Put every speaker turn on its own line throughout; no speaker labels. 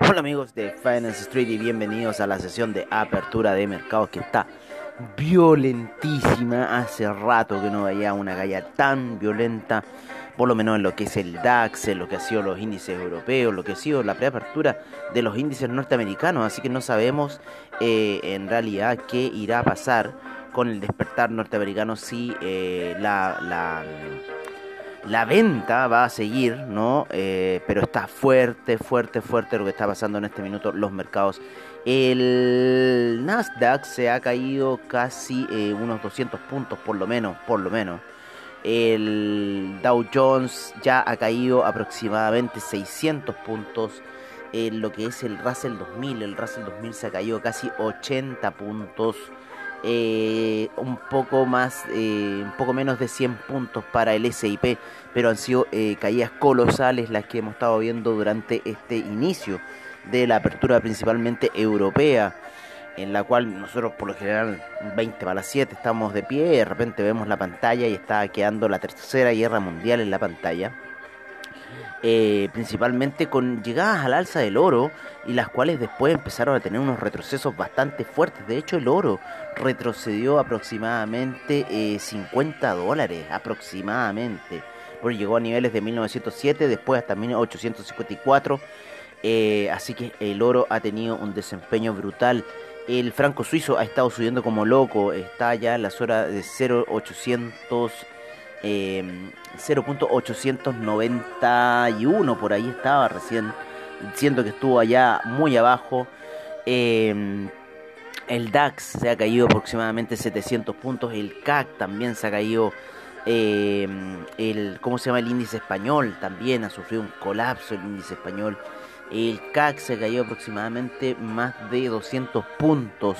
Hola amigos de Finance Street y bienvenidos a la sesión de apertura de mercados que está violentísima. Hace rato que no veía una caída tan violenta, por lo menos en lo que es el DAX, en lo que ha sido los índices europeos, lo que ha sido la preapertura de los índices norteamericanos. Así que no sabemos eh, en realidad qué irá a pasar con el despertar norteamericano si eh, la, la la venta va a seguir, ¿no? Eh, pero está fuerte, fuerte, fuerte lo que está pasando en este minuto los mercados. El Nasdaq se ha caído casi eh, unos 200 puntos, por lo menos, por lo menos. El Dow Jones ya ha caído aproximadamente 600 puntos. En lo que es el Russell 2000, el Russell 2000 se ha caído casi 80 puntos. Eh, un poco más, eh, un poco menos de 100 puntos para el SIP, pero han sido eh, caídas colosales las que hemos estado viendo durante este inicio de la apertura principalmente europea, en la cual nosotros por lo general 20 para las 7 estamos de pie, de repente vemos la pantalla y está quedando la tercera guerra mundial en la pantalla. Eh, principalmente con llegadas al alza del oro y las cuales después empezaron a tener unos retrocesos bastante fuertes. De hecho, el oro retrocedió aproximadamente 50 eh, dólares, aproximadamente. Porque llegó a niveles de 1907, después hasta 1854. Eh, así que el oro ha tenido un desempeño brutal. El franco suizo ha estado subiendo como loco, está ya en las horas de 0,800 0.891 por ahí estaba recién siento que estuvo allá muy abajo. Em, el DAX se ha caído aproximadamente 700 puntos el CAC también se ha caído em, el cómo se llama el índice español también ha sufrido un colapso el índice español. El CAC se ha caído aproximadamente más de 200 puntos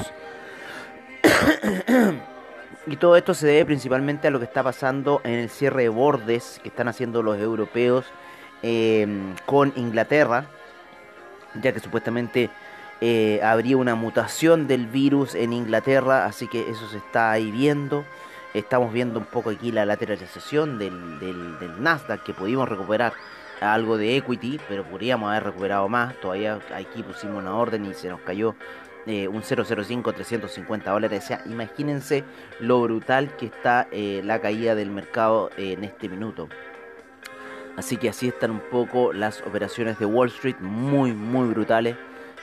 Y todo esto se debe principalmente a lo que está pasando en el cierre de bordes que están haciendo los europeos eh, con Inglaterra, ya que supuestamente eh, habría una mutación del virus en Inglaterra, así que eso se está ahí viendo. Estamos viendo un poco aquí la lateralización del, del, del Nasdaq, que pudimos recuperar algo de equity, pero podríamos haber recuperado más. Todavía aquí pusimos una orden y se nos cayó eh, un 005 350 dólares. O sea, imagínense lo brutal que está eh, la caída del mercado eh, en este minuto. Así que así están un poco las operaciones de Wall Street, muy, muy brutales.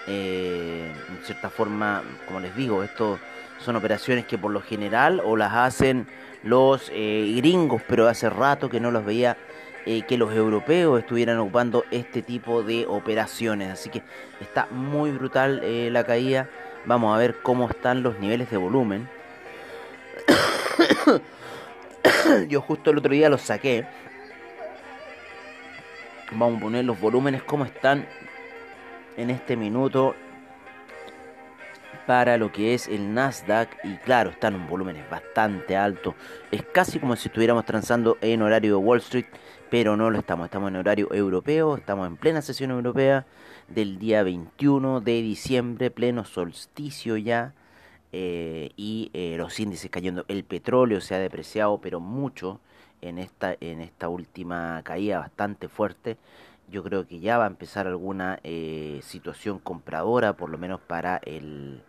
en cierta forma, como les digo, esto son operaciones que por lo general o las hacen los gringos, pero hace rato que no los veía eh, que los europeos estuvieran ocupando este tipo de operaciones. Así que está muy brutal eh, la caída. Vamos a ver cómo están los niveles de volumen. Yo justo el otro día los saqué. Vamos a poner los volúmenes como están en este minuto para lo que es el Nasdaq y claro, están en volúmenes bastante altos. Es casi como si estuviéramos transando en horario de Wall Street, pero no lo estamos. Estamos en horario europeo, estamos en plena sesión europea del día 21 de diciembre, pleno solsticio ya. Eh, y eh, los índices cayendo. El petróleo se ha depreciado, pero mucho en esta, en esta última caída bastante fuerte yo creo que ya va a empezar alguna eh, situación compradora, por lo menos para el,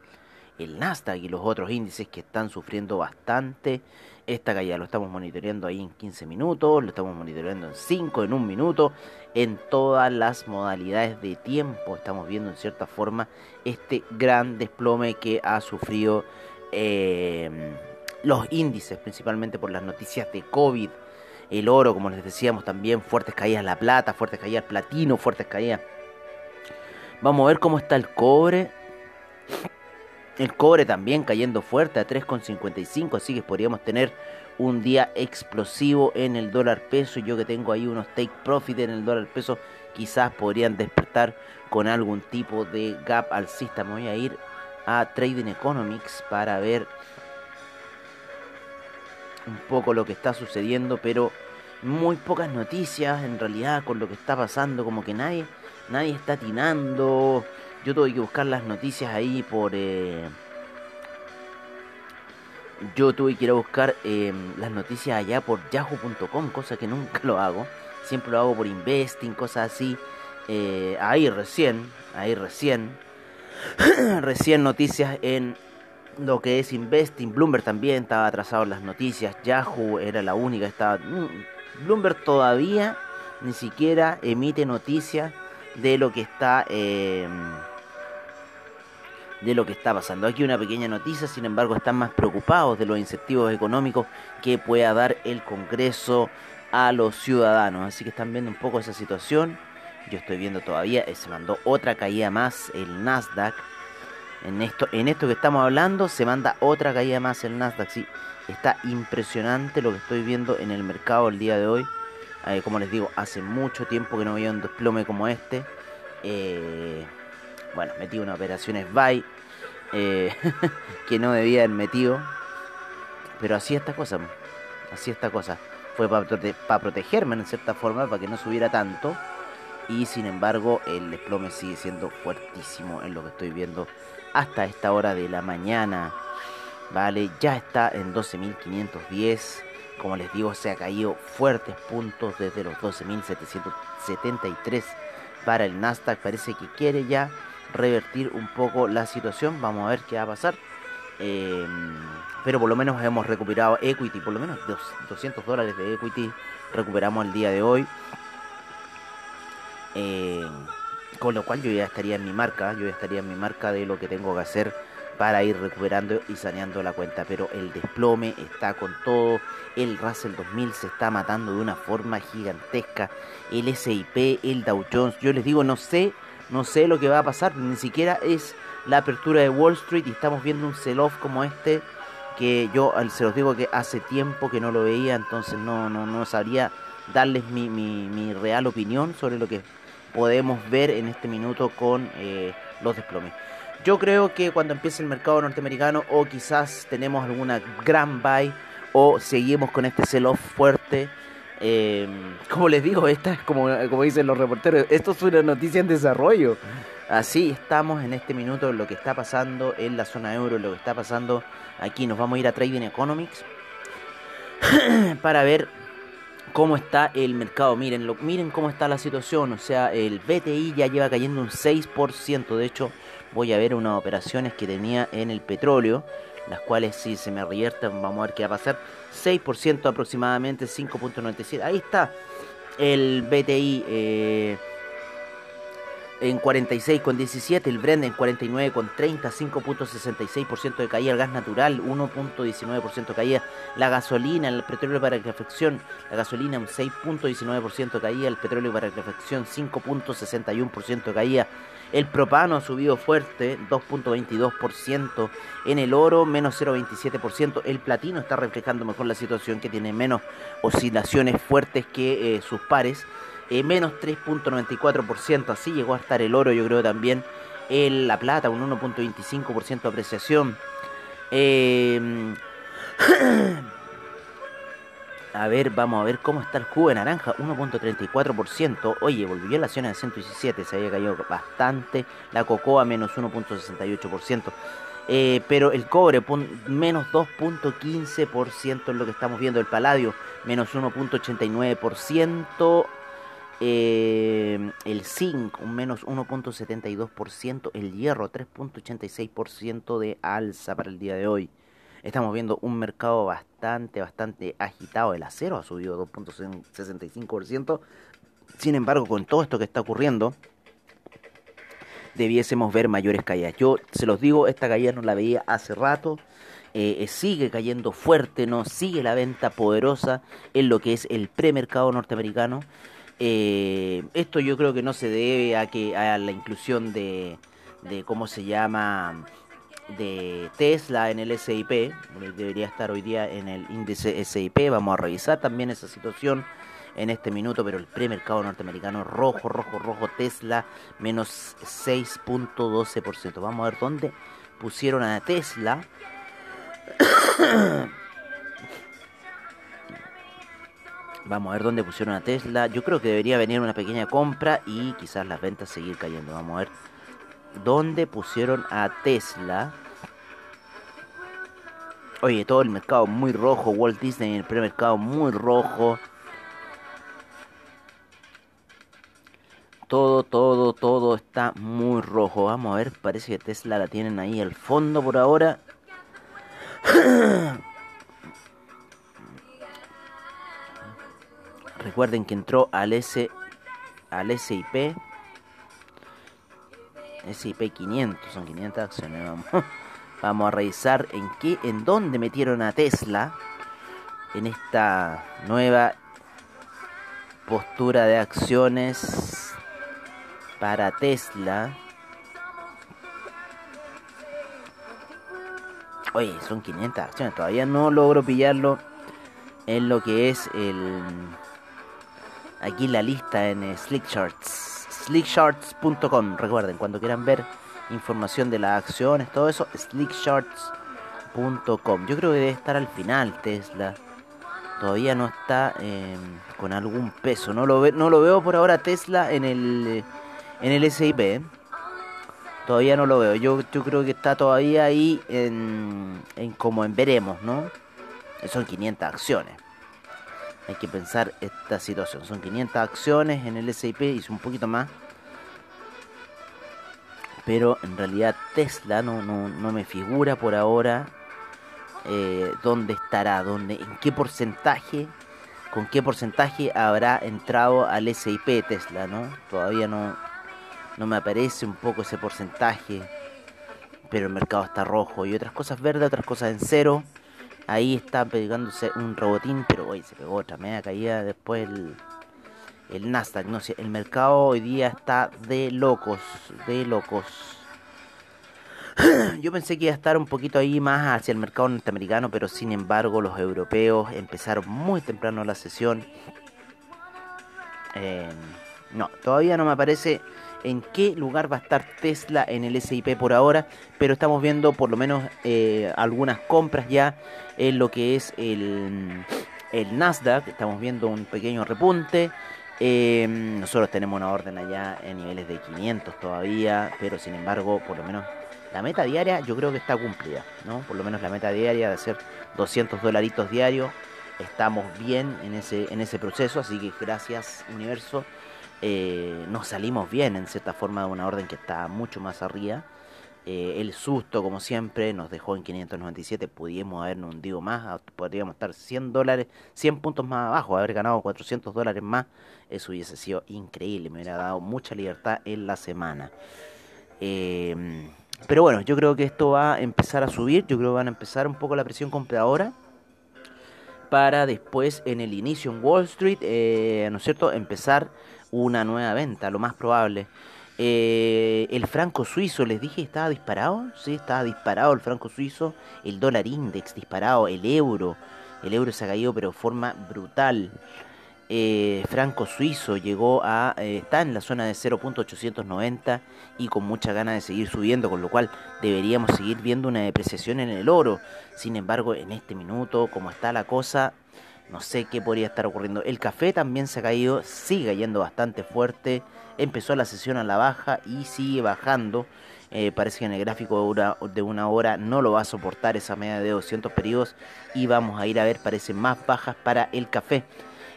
el Nasdaq y los otros índices que están sufriendo bastante esta caída. Lo estamos monitoreando ahí en 15 minutos, lo estamos monitoreando en 5, en un minuto, en todas las modalidades de tiempo. Estamos viendo en cierta forma este gran desplome que ha sufrido em, los índices, principalmente por las noticias de COVID. El oro, como les decíamos también, fuertes caídas la plata, fuertes caídas platino, fuertes caídas. Vamos a ver cómo está el cobre. El cobre también cayendo fuerte a 3,55, así que podríamos tener un día explosivo en el dólar peso. Yo que tengo ahí unos take profit en el dólar peso, quizás podrían despertar con algún tipo de gap alcista. Me voy a ir a Trading Economics para ver un poco lo que está sucediendo, pero muy pocas noticias en realidad con lo que está pasando, como que nadie, nadie está atinando. Yo tuve que buscar las noticias ahí por... Eh, yo tuve que ir a buscar em, las noticias allá por yahoo.com, cosa que nunca lo hago. Siempre lo hago por investing, cosas así. Eh, ahí recién, ahí recién, recién noticias en lo que es Investing, Bloomberg también estaba atrasado en las noticias, Yahoo era la única, estaba... Mm, Bloomberg todavía ni siquiera emite noticias de lo que está... Eh, de lo que está pasando. Aquí una pequeña noticia, sin embargo, están más preocupados de los incentivos económicos que pueda dar el Congreso a los ciudadanos. Así que están viendo un poco esa situación. Yo estoy viendo todavía, eh, se mandó otra caída más el Nasdaq. En esto, en esto que estamos hablando, se manda otra caída más el Nasdaq. Sí, está impresionante lo que estoy viendo en el mercado el día de hoy. Eh, como les digo, hace mucho tiempo que no veía un desplome como este. Eh, bueno, metí una operación buy eh, que no debía haber metido. Pero así esta cosa, así esta cosa. Fue para protegerme en cierta forma, para que no subiera tanto. Y sin embargo, el desplome sigue siendo fuertísimo en lo que estoy viendo hasta esta hora de la mañana. Vale, ya está en 12.510. Como les digo, se ha caído fuertes puntos desde los 12.773 para el Nasdaq. Parece que quiere ya revertir un poco la situación. Vamos a ver qué va a pasar. Em, pero por lo menos hemos recuperado equity, por lo menos 200 dólares de equity recuperamos el día de hoy. Em, con lo cual yo ya estaría en mi marca, yo ya estaría en mi marca de lo que tengo que hacer para ir recuperando y saneando la cuenta. Pero el desplome está con todo. El Russell 2000 se está matando de una forma gigantesca. El SIP, el Dow Jones. Yo les digo, no sé no sé lo que va a pasar, ni siquiera es la apertura de Wall Street y estamos viendo un sell-off como este que yo se los digo que hace tiempo que no lo veía, entonces no, no, no sabría darles mi, mi, real opinión sobre lo que podemos ver en este minuto con eh, los desplomes. Yo creo que cuando empiece el mercado norteamericano o quizás tenemos alguna gran buy o seguimos con este sell-off fuerte eh, como les digo, esta es como, dicen los reporteros, esto es una noticia en desarrollo. Así estamos en este minuto lo que está pasando en la zona euro, lo que está pasando aquí. Nos vamos a ir a Trading Economics para ver cómo está el mercado. Miren, lo, miren cómo está la situación. O sea, el BTI ya lleva cayendo un 6%. De hecho, voy a ver unas operaciones que tenía en el petróleo las cuales si se me revierten vamos a ver qué va a pasar. 6% aproximadamente, 5.97. Ahí está el BTI eh, en 46,17, el Brent en 49,30, 5.66% de caída, el gas natural 1.19% de caída, la gasolina, el petróleo para reflexión, la gasolina un 6.19% de caída, el petróleo para reflexión 5.61% de caída, el propano ha subido fuerte, 2.22%. En el oro, menos 0.27%. El platino está reflejando mejor la situación, que tiene menos oscilaciones fuertes que eh, sus pares. Eh, menos 3.94%. Así llegó a estar el oro, yo creo también. El, la plata, un 1.25% de apreciación. Eh, A ver, vamos a ver cómo está el jugo de naranja, 1.34%. Oye, volvió la acción de 117, se había caído bastante. La cocoa menos 1.68%. Eh, pero el cobre menos 2.15% es lo que estamos viendo. El paladio menos 1.89%. Eh, el zinc un menos 1.72%. El hierro 3.86% de alza para el día de hoy. Estamos viendo un mercado bastante, bastante agitado. El acero ha subido 2.65%. Sin embargo, con todo esto que está ocurriendo, debiésemos ver mayores caídas. Yo se los digo, esta caída no la veía hace rato. Eh, sigue cayendo fuerte, no sigue la venta poderosa en lo que es el premercado norteamericano. Eh, esto yo creo que no se debe a que a la inclusión de, de cómo se llama de Tesla en el SIP, debería estar hoy día en el índice SIP, vamos a revisar también esa situación en este minuto, pero el premercado norteamericano rojo, rojo, rojo, Tesla menos 6.12%. Vamos a ver dónde pusieron a Tesla. Vamos a ver dónde pusieron a Tesla. Yo creo que debería venir una pequeña compra y quizás las ventas seguir cayendo. Vamos a ver donde pusieron a Tesla. Oye, todo el mercado muy rojo. Walt Disney en el premercado muy rojo. todo, todo, todo está muy rojo. Vamos a ver, parece que Tesla la tienen ahí al fondo por ahora. Recuerden que entró al S al SIP SIP 500, son 500 acciones, vamos. Vamos a revisar en qué en dónde metieron a Tesla en esta nueva postura de acciones para Tesla. Oye, son 500 acciones, todavía no logro pillarlo en lo que es el aquí la lista en Slickcharts, slickcharts.com. Recuerden, cuando quieran ver información de las acciones, todo eso, slickcharts.com. Yo creo que debe estar al final Tesla. Todavía no está em, con algún peso. No lo, no lo veo por ahora Tesla en el, en el SIP. ¿eh? Todavía no lo veo. Yo, yo creo que está todavía ahí en, en como en veremos, ¿no? Son 500 acciones. Hay que pensar esta situación. Son 500 acciones en el SIP, hizo un poquito más. Pero en realidad Tesla no, no, no me figura por ahora eh, dónde estará, dónde, en qué porcentaje, con qué porcentaje habrá entrado al SIP Tesla, ¿no? Todavía no, no me aparece un poco ese porcentaje, pero el mercado está rojo y otras cosas verdes, otras cosas en cero. Ahí está pegándose un robotín, pero hoy se pegó otra media caída después el, el Nasdaq. No sé, el mercado hoy día está de locos, de locos. Yo pensé que iba a estar un poquito ahí más hacia el mercado norteamericano, pero sin embargo los europeos empezaron muy temprano la sesión. Eh, no, todavía no me aparece en qué lugar va a estar Tesla en el SIP por ahora, pero estamos viendo por lo menos eh, algunas compras ya en lo que es el, Nasdaq. Estamos viendo un pequeño repunte. Eh, nosotros tenemos una orden allá en niveles de 500 todavía, pero sin embargo, por lo menos la meta diaria yo creo que está cumplida, ¿no? Por lo menos la meta diaria de hacer 200 dolaritos diarios, estamos bien en ese, en ese proceso, así que gracias universo, eh, nos salimos bien en cierta forma de una orden que está mucho más arriba. Eh, el susto, como siempre, nos dejó en 597, pudimos habernos hundido más, podríamos estar 100 dólares, 100 puntos más abajo, haber ganado 400 dólares más, eso hubiese sido increíble, me hubiera dado mucha libertad en la semana. Eh, pero bueno, yo creo que esto va a empezar a subir, yo creo que van a empezar un poco la presión compradora para después en el inicio en Wall Street, ¿no es cierto?, empezar una nueva venta, lo más probable. Eh, el franco suizo, les dije, estaba disparado, sí, estaba disparado el franco suizo, el dólar index disparado, el euro, el euro se ha caído pero de forma brutal. Eh, franco suizo llegó a eh, está en la zona de 0.890 y con mucha ganas de seguir subiendo, con lo cual deberíamos seguir viendo una depreciación en el oro. Sin embargo, en este minuto, como está la cosa, no sé qué podría estar ocurriendo. El café también se ha caído, sigue yendo bastante fuerte. Empezó la sesión a la baja y sigue bajando. Eh, parece que en el gráfico de una, de una, hora no lo va a soportar esa media de 200 periodos y vamos a ir a ver, parece más bajas para el café.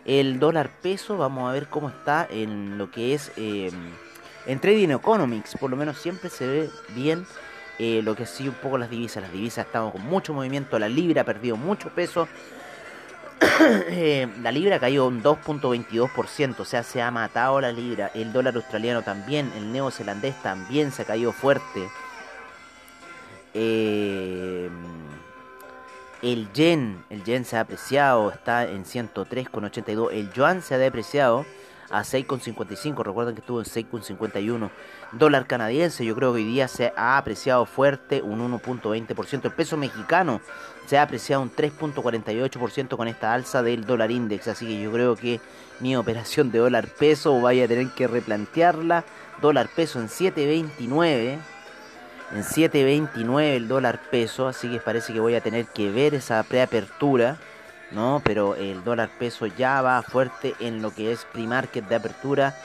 El dólar peso, vamos a ver cómo está en lo que es eh, en Trading Economics. Por lo menos siempre se ve bien eh, lo que sigue un poco las divisas. Las divisas están con mucho movimiento. La libra ha perdido mucho peso. Eh, la libra caído un 2.22%, o sea, se ha matado la libra. El dólar australiano también, el neozelandés también se ha caído fuerte. Eh, el yen, el yen se ha apreciado, está en 103,82. El yuan se ha depreciado a 6,55. Recuerden que estuvo en 6,51. Dólar canadiense, yo creo que hoy día se ha apreciado fuerte un 1.20%. El peso mexicano se ha apreciado un 3.48% con esta alza del dólar index. Así que yo creo que mi operación de dólar peso vaya a tener que replantearla. Dólar peso en 7.29 en 7.29 el dólar peso, así que parece que voy a tener que ver esa preapertura, ¿no? Pero el dólar peso ya va fuerte en lo que es pre-market de apertura,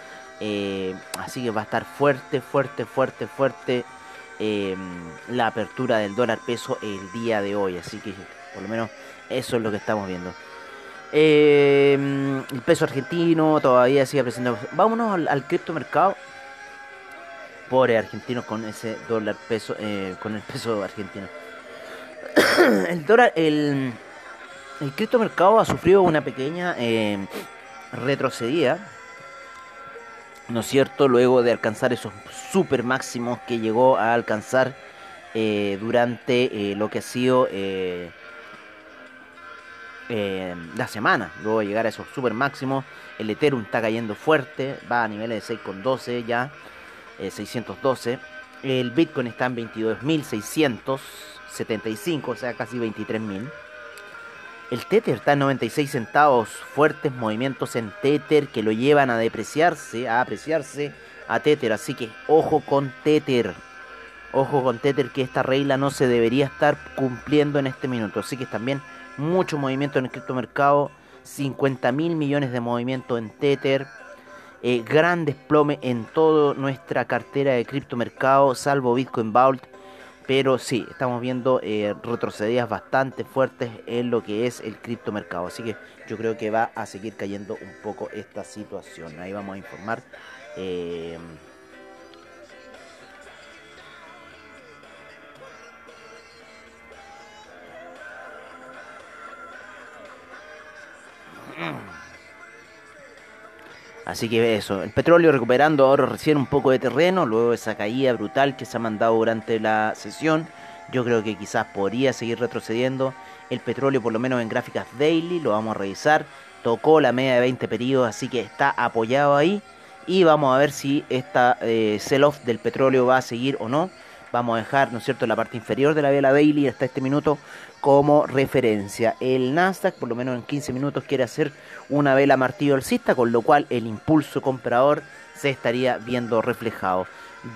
eh, así que va a estar fuerte, fuerte, fuerte, fuerte em, la apertura del dólar peso el día de hoy, así que por lo menos eso es lo que estamos viendo. Eh, el peso argentino todavía sigue presentando. Vámonos al, al criptomercado. Pobre argentino con ese dólar peso, eh, con el peso argentino. el dólar, el, el criptomercado ha sufrido una pequeña eh, retrocedida, ¿no es cierto? Luego de alcanzar esos super máximos que llegó a alcanzar eh, durante lo que ha sido la semana. Luego de llegar a esos super máximos, el Ethereum está cayendo fuerte, va a niveles de 6,12 ya. 612. Eh, el Bitcoin está en 22.675, o sea, casi 23.000. El Tether está en 96 centavos, fuertes movimientos en Tether que lo llevan a depreciarse, a apreciarse a Tether, así que ojo con Tether. Ojo con Tether que esta regla no se debería estar cumpliendo en este minuto, así que también mucho movimiento en el criptomercado, 50 mil millones de movimiento en Tether, eh, gran desplome en toda nuestra cartera de criptomercado, salvo Bitcoin Vault. Pero sí, estamos viendo eh, retrocedidas bastante fuertes en lo que es el criptomercado. Así que yo creo que va a seguir cayendo un poco esta situación. Ahí vamos a informar. Eh, Así que eso, el petróleo recuperando ahora recién un poco de terreno, luego de esa caída brutal que se ha mandado durante la sesión. Yo creo que quizás podría seguir retrocediendo. El petróleo, por lo menos en gráficas daily, lo vamos a revisar. Tocó la media de 20 periodos, así que está apoyado ahí. Y vamos a ver si esta eh, sell-off del petróleo va a seguir o no. Vamos a dejar, ¿no es cierto?, la parte inferior de la vela daily hasta este minuto como referencia. El Nasdaq, por lo menos en 15 minutos, quiere hacer una vela martillo alcista, con lo cual el impulso comprador se estaría viendo reflejado.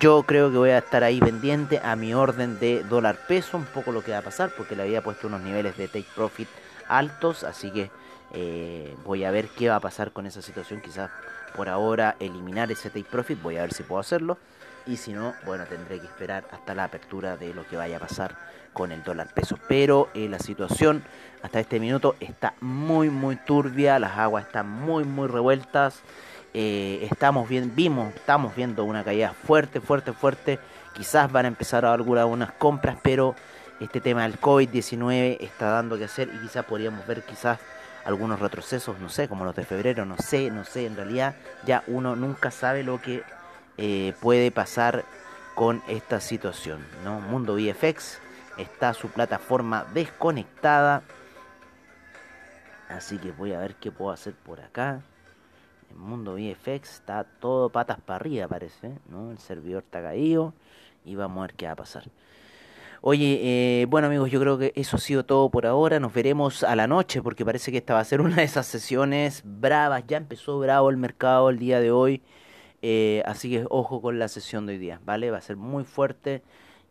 Yo creo que voy a estar ahí pendiente a mi orden de dólar peso, un poco lo que va a pasar, porque le había puesto unos niveles de take profit altos, así que eh, voy a ver qué va a pasar con esa situación. Quizás por ahora eliminar ese take profit, voy a ver si puedo hacerlo. Y si no, bueno, tendré que esperar hasta la apertura de lo que vaya a pasar con el dólar peso. Pero eh, la situación hasta este minuto está muy, muy turbia, las aguas están muy, muy revueltas. Eh, estamos bien, vimos, estamos viendo una caída fuerte, fuerte, fuerte. Quizás van a empezar a algunas compras, pero este tema del COVID-19 está dando que hacer y quizás podríamos ver quizás algunos retrocesos, no sé, como los de febrero, no sé, no sé, en realidad ya uno nunca sabe lo que eh, puede pasar con esta situación, ¿no? Mundo VFX está su plataforma desconectada. Así que voy a ver qué puedo hacer por acá. Mundo VFX está todo patas para arriba, parece. ¿no? El servidor está caído. Y vamos a ver qué va a pasar. Oye, eh, bueno amigos, yo creo que eso ha sido todo por ahora. Nos veremos a la noche porque parece que esta va a ser una de esas sesiones bravas. Ya empezó bravo el mercado el día de hoy. Eh, así que ojo con la sesión de hoy día, ¿vale? Va a ser muy fuerte.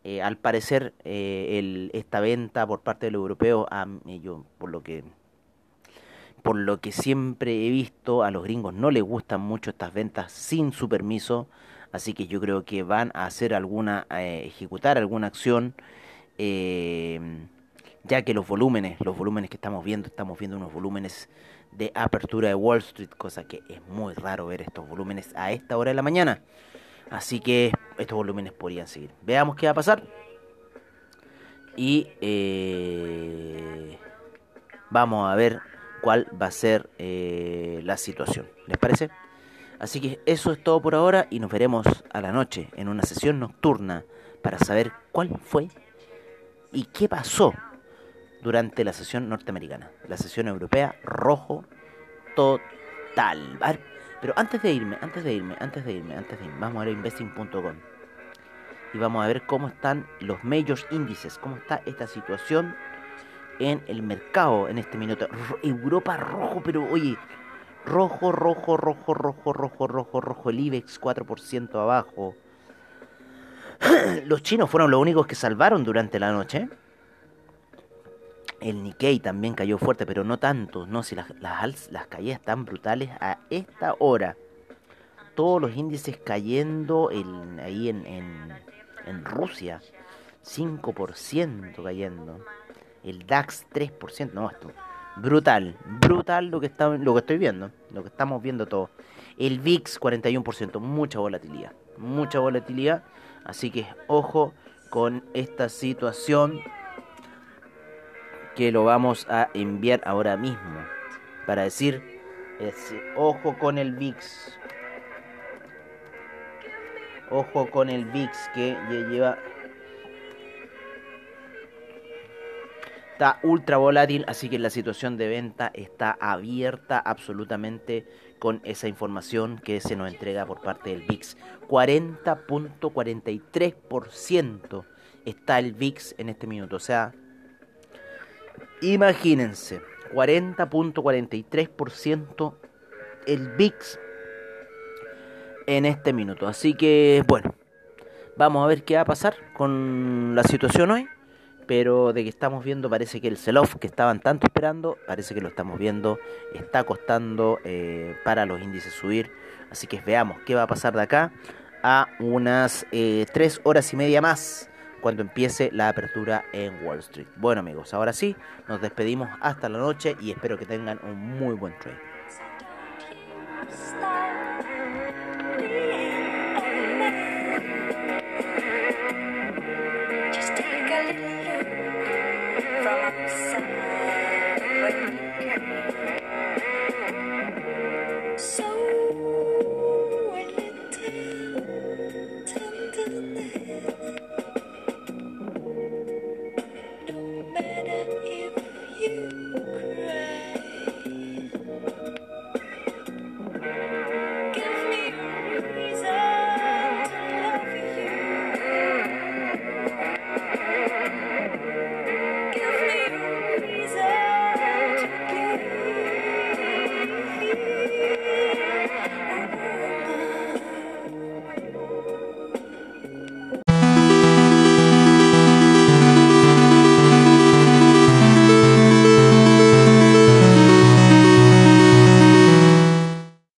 Eh, al parecer, eh, esta venta por parte del europeo, a, yo, por lo que por lo que siempre he visto, a los gringos no les gustan mucho estas ventas sin su permiso, así que yo creo que van a hacer alguna, ejecutar alguna acción, ya que los volúmenes, los volúmenes que estamos viendo, estamos viendo unos volúmenes de apertura de Wall Street, cosa que es muy raro ver estos volúmenes a esta hora de la mañana. Así que estos volúmenes podrían seguir. Veamos qué va a pasar. Y eh, vamos a ver cuál va a ser eh, la situación. ¿Les parece? Así que eso es todo por ahora y nos veremos a la noche en una sesión nocturna para saber cuál fue y qué pasó durante la sesión norteamericana. La sesión europea, rojo total. Pero antes de irme, antes de irme, antes de irme, antes de irme, vamos a ver investing.com. Y vamos a ver cómo están los majors índices, cómo está esta situación en el mercado en este minuto. Europa rojo, pero oye, rojo, rojo, rojo, rojo, rojo, rojo, rojo, el IBEX 4% abajo. Los chinos fueron los únicos que salvaron durante la noche. El Nikkei también cayó fuerte, pero no tanto. No, si las, las, caídas están brutales a esta hora. Todos los índices cayendo ahí en, en, Rusia. 5% cayendo. El DAX 3%. No, esto Brutal, brutal lo que, está, lo que estoy viendo, lo que estamos viendo todo. El VIX 41%, mucha volatilidad, mucha volatilidad. Así que ojo con esta situación que lo vamos a enviar ahora mismo para decir ojo con el VIX. Ojo con el VIX que lleva está ultra volátil, así que la situación de venta está abierta absolutamente con esa información que se nos entrega por parte del VIX. 40.43% está el VIX en este minuto, o sea, imagínense, 40.43% el VIX en este minuto. Así que, bueno, vamos a ver qué va a pasar con la situación hoy pero de que estamos viendo parece que el sell-off que estaban tanto esperando, parece que lo estamos viendo, está costando eh, para los índices subir, así que veamos qué va a pasar de acá a unas eh, 3 horas y media más cuando empiece la apertura en Wall Street. Bueno amigos, ahora sí, nos despedimos hasta la noche y espero que tengan un muy buen trade.